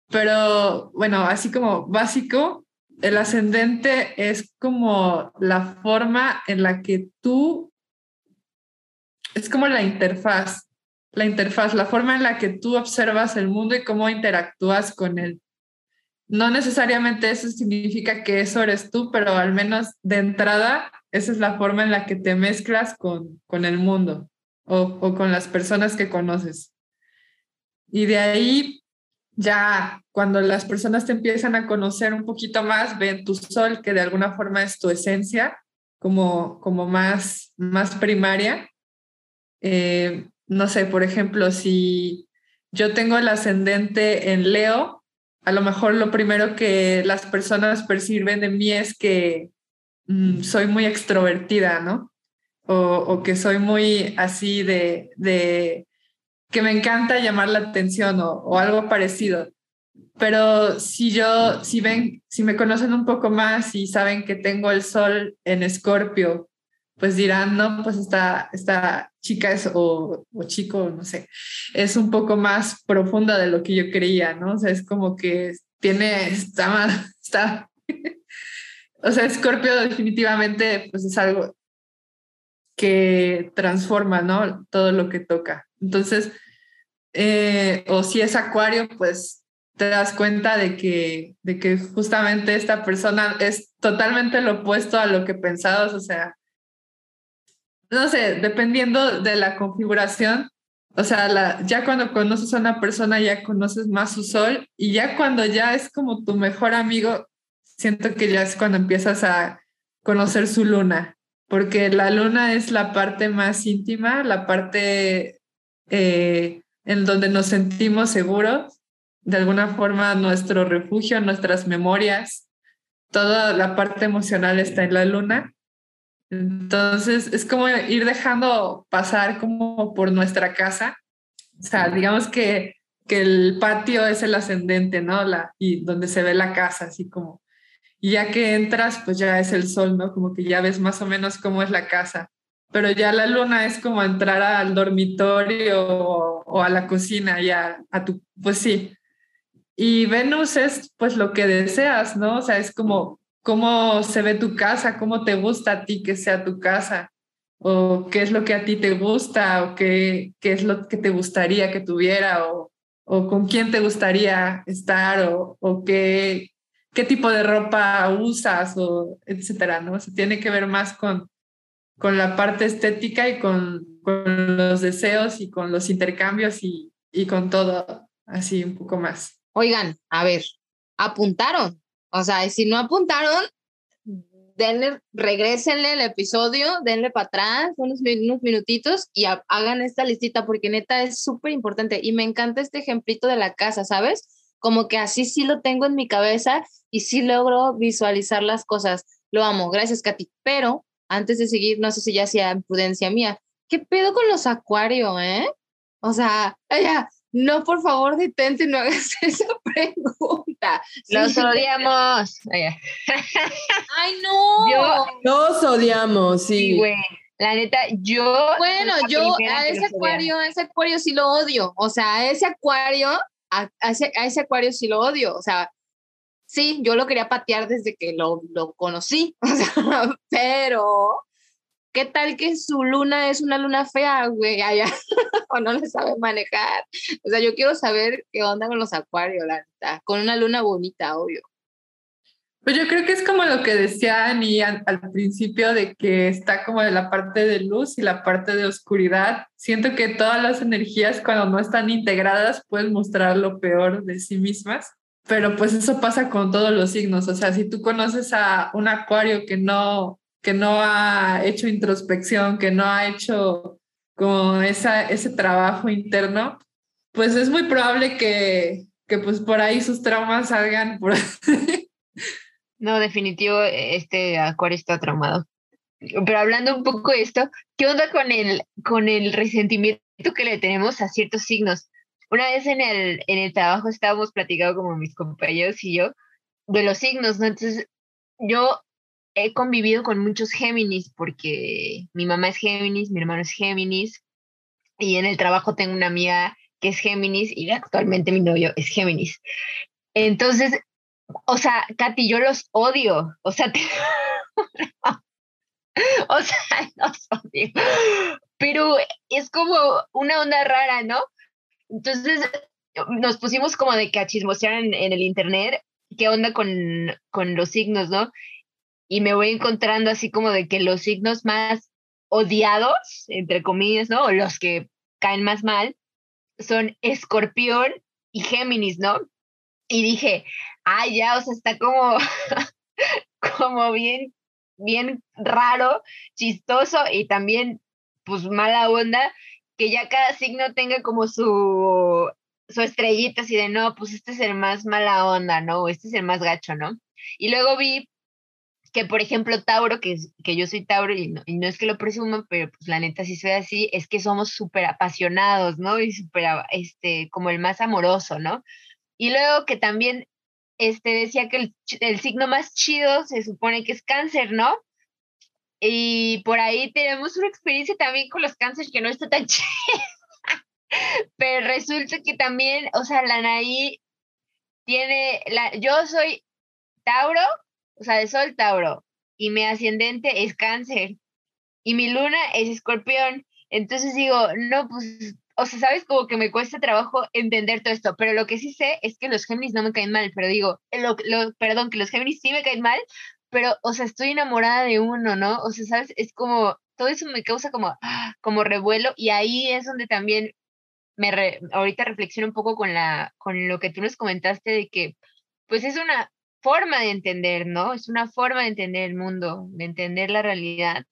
pero bueno, así como básico, el ascendente es como la forma en la que tú, es como la interfaz, la interfaz, la forma en la que tú observas el mundo y cómo interactúas con él. No necesariamente eso significa que eso eres tú, pero al menos de entrada, esa es la forma en la que te mezclas con, con el mundo o, o con las personas que conoces. Y de ahí ya cuando las personas te empiezan a conocer un poquito más, ven tu sol, que de alguna forma es tu esencia, como, como más, más primaria. Eh, no sé, por ejemplo, si yo tengo el ascendente en Leo, a lo mejor lo primero que las personas perciben de mí es que mm, soy muy extrovertida, ¿no? O, o, que soy muy así de, de que me encanta llamar la atención o, algo parecido. Pero si yo, si ven, si me conocen un poco más y saben que tengo el sol en Escorpio, pues dirán, no, pues esta, esta chica es, o, o, chico, no sé, es un poco más profunda de lo que yo creía, ¿no? O sea, es como que tiene, está, está, (laughs) o sea, Escorpio definitivamente, pues es algo que transforma, ¿no? Todo lo que toca. Entonces, eh, o si es acuario, pues te das cuenta de que, de que justamente esta persona es totalmente lo opuesto a lo que pensabas, o sea, no sé, dependiendo de la configuración, o sea, la, ya cuando conoces a una persona ya conoces más su sol y ya cuando ya es como tu mejor amigo, siento que ya es cuando empiezas a conocer su luna, porque la luna es la parte más íntima, la parte eh, en donde nos sentimos seguros, de alguna forma nuestro refugio, nuestras memorias, toda la parte emocional está en la luna. Entonces es como ir dejando pasar como por nuestra casa. O sea, digamos que, que el patio es el ascendente, ¿no? La, y donde se ve la casa, así como. Y ya que entras, pues ya es el sol, ¿no? Como que ya ves más o menos cómo es la casa pero ya la luna es como entrar al dormitorio o, a la cocina, ya a tu, pues sí. Y Venus es pues lo que deseas, ¿no? O sea, es como cómo se ve tu casa, cómo te gusta a ti que sea tu casa, o qué es lo que a ti te gusta, o qué, qué es lo que te gustaría que tuviera, o, o con quién te gustaría estar, o, o qué, qué tipo de ropa usas, o etcétera, ¿no? Se tiene que ver más con con la parte estética y con, con los deseos y con los intercambios y, y, con todo así un poco más. Oigan, a ver, apuntaron. O sea, si no apuntaron, denle, regrésenle el episodio, denle para atrás unos, unos minutitos y hagan esta listita porque neta es súper importante y me encanta este ejemplito de la casa, ¿sabes? Como que así sí lo tengo en mi cabeza y sí logro visualizar las cosas. Lo amo, gracias Katy. Pero antes de seguir, no sé si ya sea imprudencia mía, ¿qué pedo con los acuarios, eh? O sea, ella, no, por favor, detente, no hagas (laughs) esa pregunta. Los odiamos. Ay, no. Yo, Los odiamos, sí. güey. La neta, yo. Bueno, yo a ese acuario, a ese acuario sí lo odio. O sea, a ese acuario, a, ese, a ese acuario sí lo odio. O sea, sí, yo lo quería patear desde que lo, lo conocí, (laughs) o sea, pero ¿qué tal que su luna es una luna fea, güey? Allá, (laughs) o no le sabe manejar. O sea, yo quiero saber qué onda con los acuarios, la verdad, con una luna bonita, obvio. Pues yo creo que es como lo que decía Ani al, al, principio de que está como de la parte de luz y la parte de oscuridad. Siento que todas las energías cuando no están integradas pueden mostrar lo peor de sí mismas pero pues eso pasa con todos los signos, o sea, si tú conoces a un acuario que no, que no ha hecho introspección, que no ha hecho como esa, ese trabajo interno, pues es muy probable que, que pues por ahí sus traumas salgan por (laughs) No, definitivo, este Acuario está traumado. Pero hablando un poco de esto, ¿qué onda con el, con el resentimiento que le tenemos a ciertos signos? Una vez en el, en el trabajo estábamos platicando como mis compañeros y yo de los signos, ¿no? Entonces, yo he convivido con muchos Géminis porque mi mamá es Géminis, mi hermano es Géminis y en el trabajo tengo una amiga que es Géminis y actualmente mi novio es Géminis. Entonces, o sea, Katy, yo los odio. O sea, (laughs) o sea, (laughs) los odio. Pero es como una onda rara, ¿no? Entonces nos pusimos como de que a chismosear en, el internet qué onda con, con los signos, ¿no? Y me voy encontrando así como de que los signos más odiados, entre comillas, ¿no? O los que caen más mal, son escorpión y Géminis, ¿no? Y dije, ah, ya, o sea, está como, (laughs) como bien, bien raro, chistoso y también, pues, mala onda, que ya cada signo tenga como su, su estrellita así de, no, pues este es el más mala onda, ¿no? Este es el más gacho, ¿no? Y luego vi que, por ejemplo, Tauro, que, que yo soy Tauro y no, es que lo presuma, pero pues la neta sí soy así, es que somos súper apasionados, ¿no? Y súper, este, como el más amoroso, ¿no? Y luego que también este, decía que el, el, signo más chido se supone que es cáncer, ¿no? Y por ahí tenemos una experiencia también con los cánceres que no está tan (laughs) chida. Pero resulta que también, o sea, la Anaí tiene, la, yo soy Tauro, o sea, de Sol Tauro, y mi ascendente es Cáncer, y mi luna es Escorpión. Entonces digo, no, pues o sea, sabes, como que me cuesta trabajo entender todo esto, pero lo que sí sé es que los Géminis no me caen mal, pero digo, lo, lo, perdón, que los Géminis sí me caen mal, pero, o sea, estoy enamorada de uno, ¿no? O sea, sabes, es como, todo eso me causa como, como revuelo y ahí es donde también me, ahorita reflexiono un poco con, la, con lo que tú nos comentaste de que, pues es una forma de entender, ¿no? Es una forma de entender el mundo, de entender la realidad,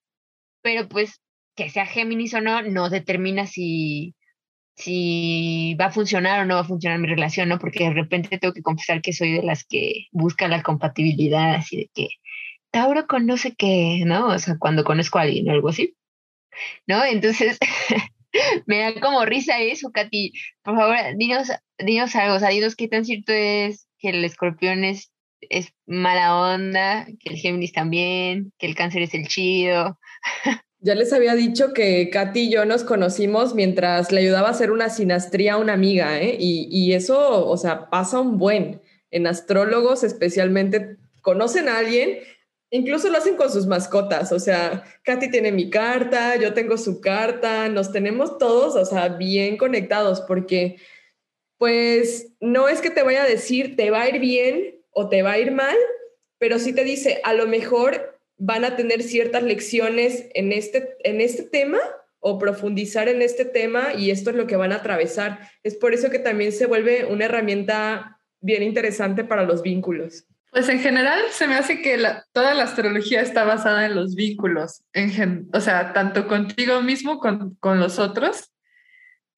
pero pues que sea Géminis o no, no determina si, si va a funcionar o no va a funcionar mi relación, ¿no? Porque de repente tengo que confesar que soy de las que busca la compatibilidad, así de que Tauro conoce que, ¿no? O sea, cuando conozco a alguien o algo así, ¿no? Entonces, (laughs) me da como risa eso, Katy. Por favor, dinos, dinos algo, o sea, dinos qué tan cierto es que el escorpión es, es mala onda, que el Géminis también, que el cáncer es el chido. Ya les había dicho que Katy y yo nos conocimos mientras le ayudaba a hacer una sinastría a una amiga, ¿eh? Y, y, eso, o sea, pasa un buen. En astrólogos especialmente conocen a alguien, incluso lo hacen con sus mascotas, o sea, Katy tiene mi carta, yo tengo su carta, nos tenemos todos, o sea, bien conectados, porque pues no es que te vaya a decir te va a ir bien o te va a ir mal, pero sí te dice, a lo mejor van a tener ciertas lecciones en este, en este tema o profundizar en este tema y esto es lo que van a atravesar. Es por eso que también se vuelve una herramienta bien interesante para los vínculos. Pues en general se me hace que toda la astrología está basada en los vínculos, en, o sea, tanto contigo mismo con, con los otros,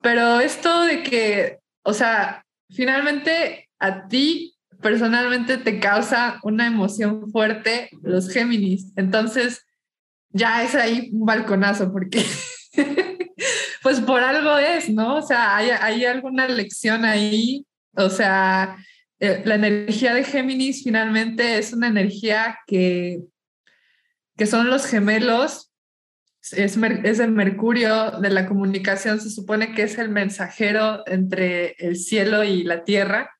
pero esto de que, o sea, finalmente a ti personalmente te causa una emoción fuerte los Géminis. Entonces, ya es ahí un balconazo, porque (laughs) pues por algo es, ¿no? O sea, hay, hay alguna lección ahí. O sea, eh, la energía de Géminis finalmente es una energía que, que son los gemelos, es, es el Mercurio de la comunicación, se supone que es el mensajero entre el cielo y la tierra.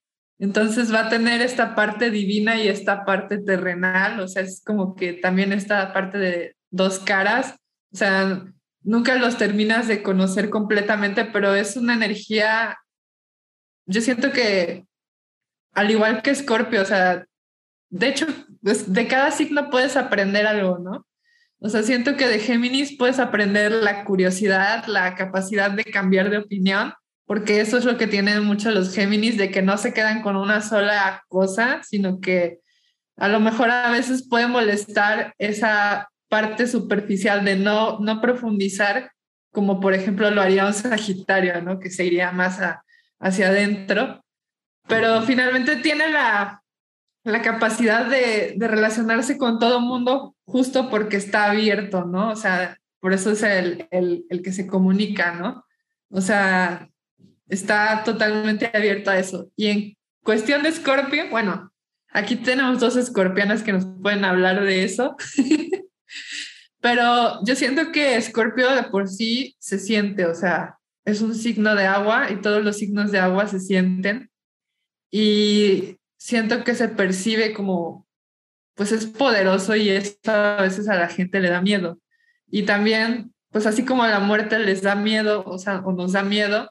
Entonces va a tener esta parte divina y esta parte terrenal, o sea, es como que también esta parte de dos caras, o sea, nunca los terminas de conocer completamente, pero es una energía, yo siento que al igual que Scorpio, o sea, de hecho, pues, de cada signo puedes aprender algo, ¿no? O sea, siento que de Géminis puedes aprender la curiosidad, la capacidad de cambiar de opinión porque eso es lo que tienen muchos los Géminis, de que no se quedan con una sola cosa, sino que a lo mejor a veces puede molestar esa parte superficial de no, no profundizar, como por ejemplo lo haría un Sagitario, ¿no? que se iría más a, hacia adentro, pero finalmente tiene la, la capacidad de, de, relacionarse con todo mundo justo porque está abierto, ¿no? O sea, por eso es el, el, el que se comunica, ¿no? O sea, está totalmente abierto a eso. Y en cuestión de Scorpio, bueno, aquí tenemos dos escorpianas que nos pueden hablar de eso. (laughs) Pero yo siento que Scorpio de por sí se siente, o sea, es un signo de agua y todos los signos de agua se sienten. Y siento que se percibe como, pues es poderoso y eso a veces a la gente le da miedo. Y también, pues así como la muerte les da miedo, o sea, o nos da miedo,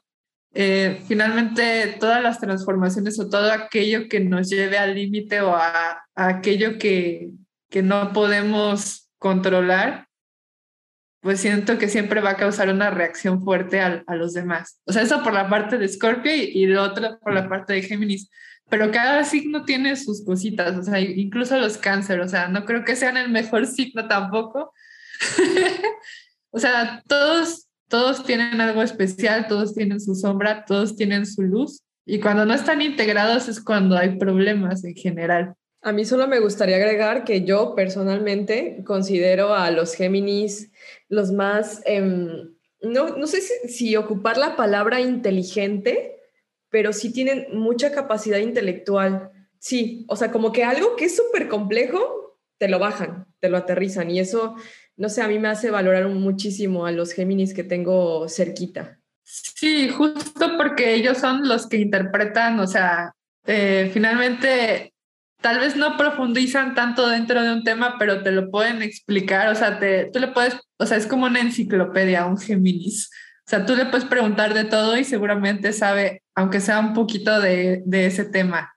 eh, finalmente todas las transformaciones o todo aquello que nos lleve al límite o a, aquello que, que no podemos controlar, pues siento que siempre va a causar una reacción fuerte a, a los demás. O sea, eso por la parte de Scorpio y, y lo otro por la parte de Géminis. Pero cada signo tiene sus cositas, o sea, incluso los cáncer, o sea, no creo que sean el mejor (laughs) signo tampoco. (laughs) o sea, todos todos tienen algo especial, todos tienen su sombra, todos tienen su luz. Y cuando no están integrados es cuando hay problemas en general. A mí solo me gustaría agregar que yo personalmente considero a los Géminis los más, eh, no, no sé si, si ocupar la palabra inteligente, pero sí tienen mucha capacidad intelectual. Sí, o sea, como que algo que es súper complejo, te lo bajan, te lo aterrizan y eso no sé, a mí me hace valorar muchísimo a los Géminis que tengo cerquita. Sí, justo porque ellos son los que interpretan, o sea, eh, finalmente tal vez no profundizan tanto dentro de un tema, pero te lo pueden explicar, o sea, te, tú le puedes, o sea, es como una enciclopedia, un Géminis. O sea, tú le puedes preguntar de todo y seguramente sabe, aunque sea un poquito de, de ese tema.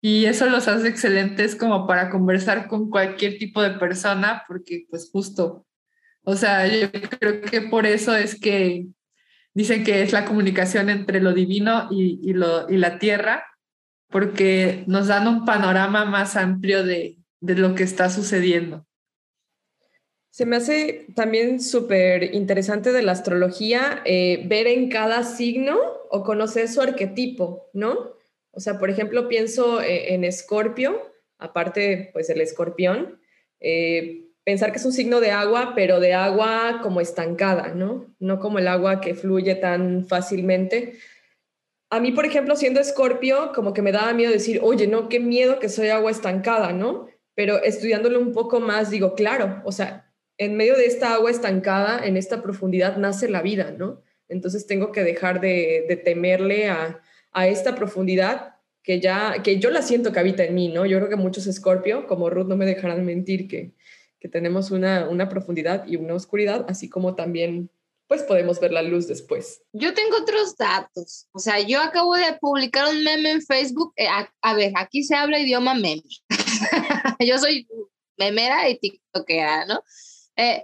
Y eso los hace excelentes como para conversar con cualquier tipo de persona, porque pues justo, o sea, yo creo que por eso es que dicen que es la comunicación entre lo divino y, y, lo, y la tierra, porque nos dan un panorama más amplio de, de lo que está sucediendo. Se me hace también súper interesante de la astrología eh, ver en cada signo o conocer su arquetipo, ¿no? O sea, por ejemplo, pienso eh, en Escorpio, aparte, pues el escorpión, eh, pensar que es un signo de agua, pero de agua como estancada, ¿no? No como el agua que fluye tan fácilmente. A mí, por ejemplo, siendo escorpio, como que me daba miedo decir, oye, no, qué miedo que soy agua estancada, ¿no? Pero estudiándolo un poco más, digo, claro, o sea, en medio de esta agua estancada, en esta profundidad, nace la vida, ¿no? Entonces tengo que dejar de, de temerle a, a esta profundidad que ya, que yo la siento que habita en mí, ¿no? Yo creo que muchos Escorpio, como Ruth, no me dejarán mentir que, que tenemos una, una profundidad y una oscuridad, así como también pues podemos ver la luz después. Yo tengo otros datos. O sea, yo acabo de publicar un meme en Facebook. Eh, a, ver, aquí se habla idioma meme. (laughs) yo soy memera y tiktokera, ¿no? Eh,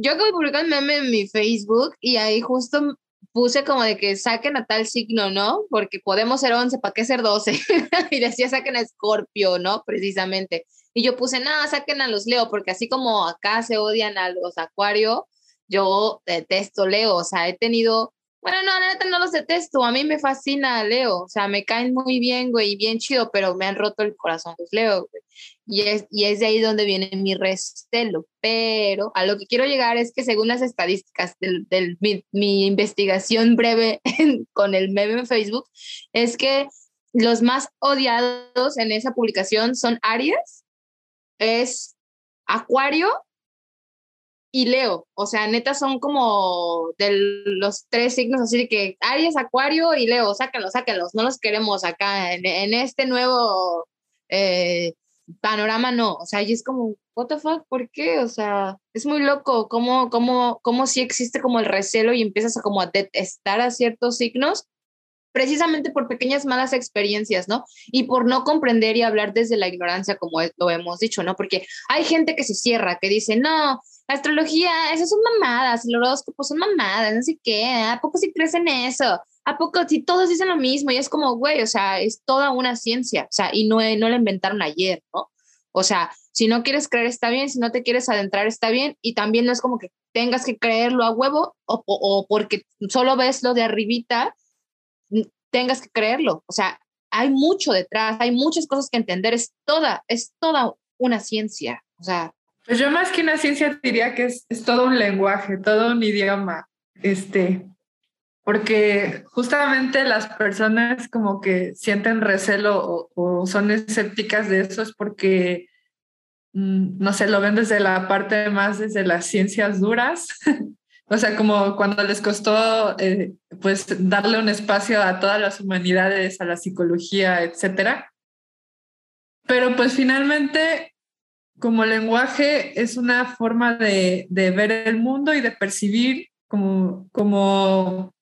yo acabo de publicar un meme en mi Facebook y ahí justo puse como de que saquen a tal signo, ¿no? Porque podemos ser 11, ¿para qué ser 12? (laughs) y decía saquen a Escorpio, ¿no? Precisamente. Y yo puse, nada, saquen a los Leo, porque así como acá se odian a los Acuario, yo detesto Leo, o sea, he tenido bueno, no, la neta no los detesto. A mí me fascina Leo. O sea, me caen muy bien, güey, bien chido, pero me han roto el corazón los Leo, güey. Y es, y es de ahí donde viene mi recelo. Pero a lo que quiero llegar es que según las estadísticas de mi, mi, investigación breve (laughs) con el meme en Facebook, es que los más odiados en esa publicación son Aries, es Acuario y Leo. O sea, neta son como de los tres signos así que Aries, Acuario y Leo, sáquenlos, sáquenlos, no los queremos acá en, este nuevo eh, panorama, no. O sea, y es como, what the fuck, ¿por qué? O sea, es muy loco cómo, cómo, cómo sí existe como el recelo y empiezas a como a detestar a ciertos signos precisamente por pequeñas malas experiencias, ¿no? Y por no comprender y hablar desde la ignorancia, como lo hemos dicho, ¿no? Porque hay gente que se cierra, que dice, no, la astrología, esas son mamadas, los horóscopos son mamadas, no sé qué, ¿a poco si crees en eso? ¿A poco si todos dicen lo mismo? Y es como, güey, o sea, es toda una ciencia, o sea, y no, no la inventaron ayer, ¿no? O sea, si no quieres creer está bien, si no te quieres adentrar está bien, y también no es como que tengas que creerlo a huevo o, o porque solo ves lo de arribita, tengas que creerlo. O sea, hay mucho detrás, hay muchas cosas que entender, es toda, es toda una ciencia. O sea, pues yo más que una ciencia diría que es, es todo un lenguaje, todo un idioma. Este, porque justamente las personas como que sienten recelo o, son escépticas de eso es porque, mm, no sé, lo ven desde la parte más desde las ciencias duras, (laughs) o sea, como cuando les costó eh, pues darle un espacio a todas las humanidades, a la psicología, etcétera. Pero pues finalmente como lenguaje es una forma de, de ver el mundo y de percibir como, como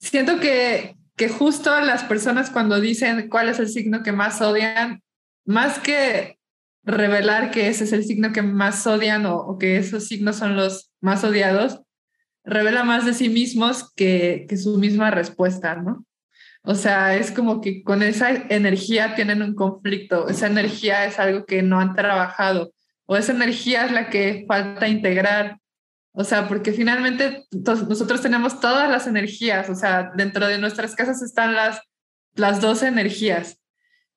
siento que, que justo las personas cuando dicen cuál es el signo que más odian, más que revelar que ese es el signo que más odian o, que esos signos son los más odiados, revela más de sí mismos que, que su misma respuesta, ¿no? O sea, es como que con esa energía tienen un conflicto, esa energía es algo que no han trabajado o esa energía es la que falta integrar o sea, porque finalmente nosotros tenemos todas las energías, o sea, dentro de nuestras casas están las, las dos energías,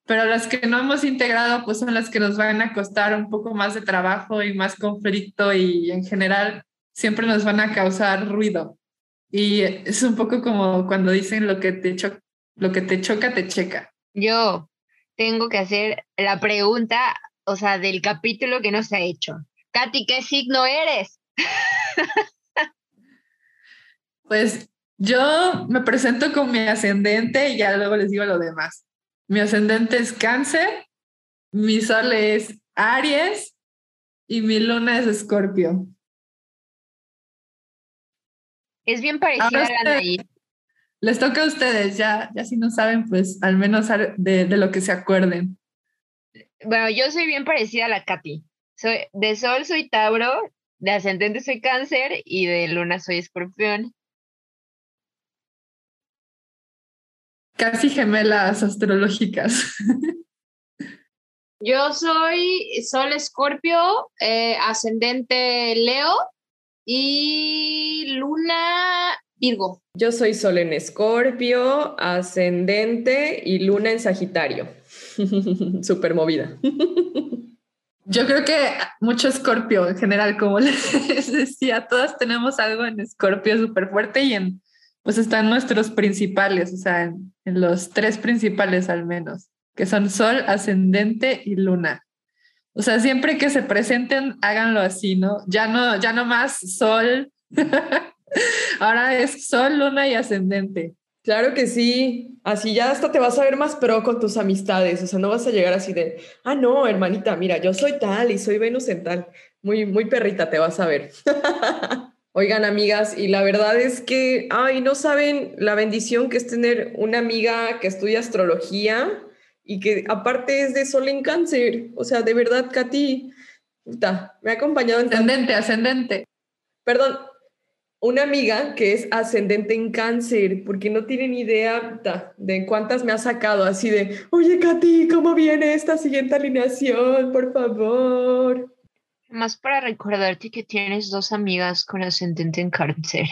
pero las que no hemos integrado pues son las que nos van a costar un poco más de trabajo y más conflicto y en general siempre nos van a causar ruido. Y es un poco como cuando dicen lo que te, lo que te choca, te checa. Yo tengo que hacer la pregunta, o sea, del capítulo que no se ha hecho. Katy, ¿qué signo eres? (laughs) Pues yo me presento con mi ascendente y ya luego les digo lo demás. Mi ascendente es cáncer, mi sol es Aries y mi luna es Escorpio. Es bien parecida a la Les toca a ustedes, ya, ya si no saben, pues al menos de, de, lo que se acuerden. Bueno, yo soy bien parecida a la Katy. Soy, de sol soy Tauro de ascendente soy cáncer y de luna soy escorpión. Casi gemelas astrológicas. Yo soy Sol Escorpio, eh, ascendente Leo y Luna Virgo. Yo soy Sol en Escorpio, ascendente y Luna en Sagitario. (laughs) Súper movida. (laughs) Yo creo que mucho escorpio en general, como (laughs) les decía, todas tenemos algo en escorpio súper fuerte y en, pues están nuestros principales, o sea, en, los tres principales al menos, que son sol, ascendente y luna. O sea, siempre que se presenten, háganlo así, ¿no? Ya no, ya no más sol. Ahora es sol, luna y ascendente. Claro que sí, así ya hasta te vas a ver más pro con tus amistades, o sea, no vas a llegar así de, ah, no, hermanita, mira, yo soy tal y soy Venus en tal, muy, muy perrita te vas a ver. (laughs) Oigan, amigas, y la verdad es que, ay, no saben la bendición que es tener una amiga que estudia astrología y que aparte es de sol en cáncer, o sea, de verdad, Katy, puta, me ha acompañado en... Ascendente, ascendente. Perdón, una amiga que es ascendente en cáncer, porque no tienen idea de cuántas me ha sacado, así de, oye, Katy, ¿cómo viene esta siguiente alineación? Por favor. Más para recordarte que tienes dos amigas con ascendente en cáncer.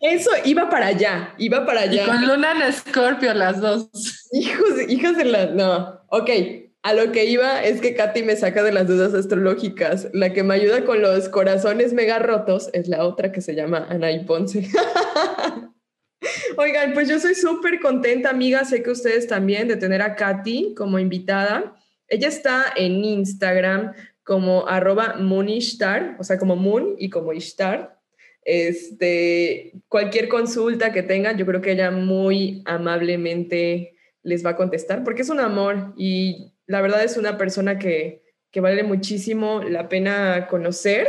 Eso iba para allá, iba para allá. Y con Luna en Escorpio, las dos. Hijos, hijas de la. No, ok. A lo que iba es que Katy me saca de las dudas astrológicas. La que me ayuda con los corazones mega rotos es la otra que se llama Anaí Ponce. (laughs) Oigan, pues yo soy súper contenta, amiga. Sé que ustedes también de tener a Katy como invitada. Ella está en Instagram como arroba moonishtar, o sea, como moon y como ishtar. Este, cualquier consulta que tengan, yo creo que ella muy amablemente les va a contestar, porque es un amor y la verdad es una persona que, vale muchísimo la pena conocer,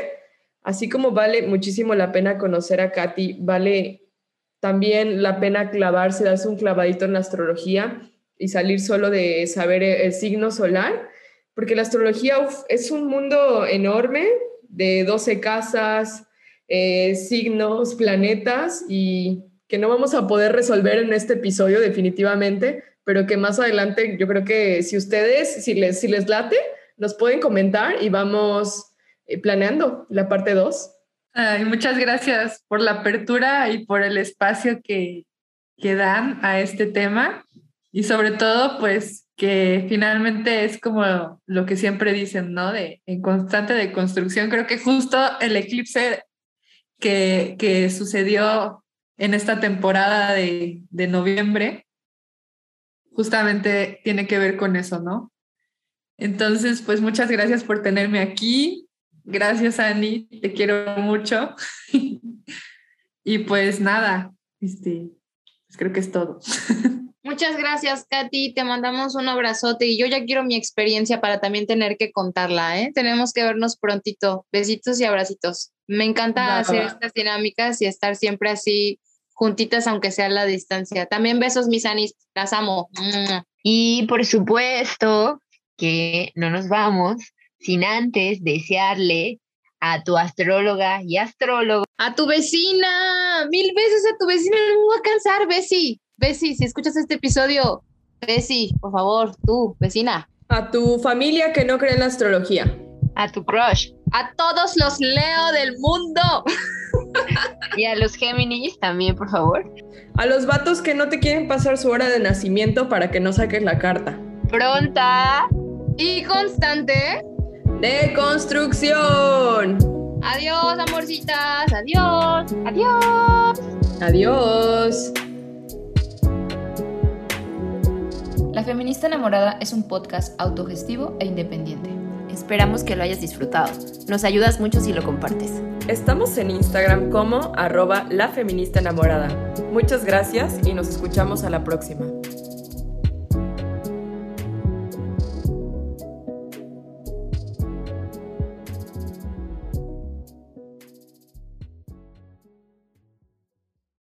así como vale muchísimo la pena conocer a Katy, vale también la pena clavarse, darse un clavadito en la astrología y salir solo de saber el signo solar, porque la astrología es un mundo enorme de 12 casas, eh, signos, planetas y que no vamos a poder resolver en este episodio definitivamente, pero que más adelante yo creo que si ustedes, si les, si les late, nos pueden comentar y vamos eh, planeando la parte 2. muchas gracias por la apertura y por el espacio que, que dan a este tema y sobre todo pues que finalmente es como lo que siempre dicen, ¿no? De en constante de construcción. Creo que justo el eclipse que, que sucedió en esta temporada de, de noviembre justamente tiene que ver con eso, ¿no? Entonces, pues muchas gracias por tenerme aquí. Gracias, Ani, te quiero mucho. (laughs) y pues nada, este, pues creo que es todo. (laughs) Muchas gracias, Katy. Te mandamos un abrazote y yo ya quiero mi experiencia para también tener que contarla, ¿eh? Tenemos que vernos prontito. Besitos y abracitos. Me encanta hacer estas dinámicas y estar siempre así juntitas, aunque sea a la distancia. También besos, mis Anis. Las amo. Y por supuesto que no nos vamos sin antes desearle a tu astróloga y astrólogo. A tu vecina, mil veces a tu vecina, no me voy a cansar, Bessie. Bessie, si escuchas este episodio, Bessie, por favor, tú, vecina. A tu familia que no cree en la astrología. A tu crush. A todos los Leo del mundo. y a los Géminis también, por favor. A los vatos que no te quieren pasar su hora de nacimiento para que no saques la carta. Pronta. Y constante. De construcción. Adiós, amorcitas. Adiós. Adiós. Adiós. La Feminista Enamorada es un podcast autogestivo e independiente. Esperamos que lo hayas disfrutado. Nos ayudas mucho si lo compartes. Estamos en Instagram como arroba la feminista enamorada. Muchas gracias y nos escuchamos a la próxima.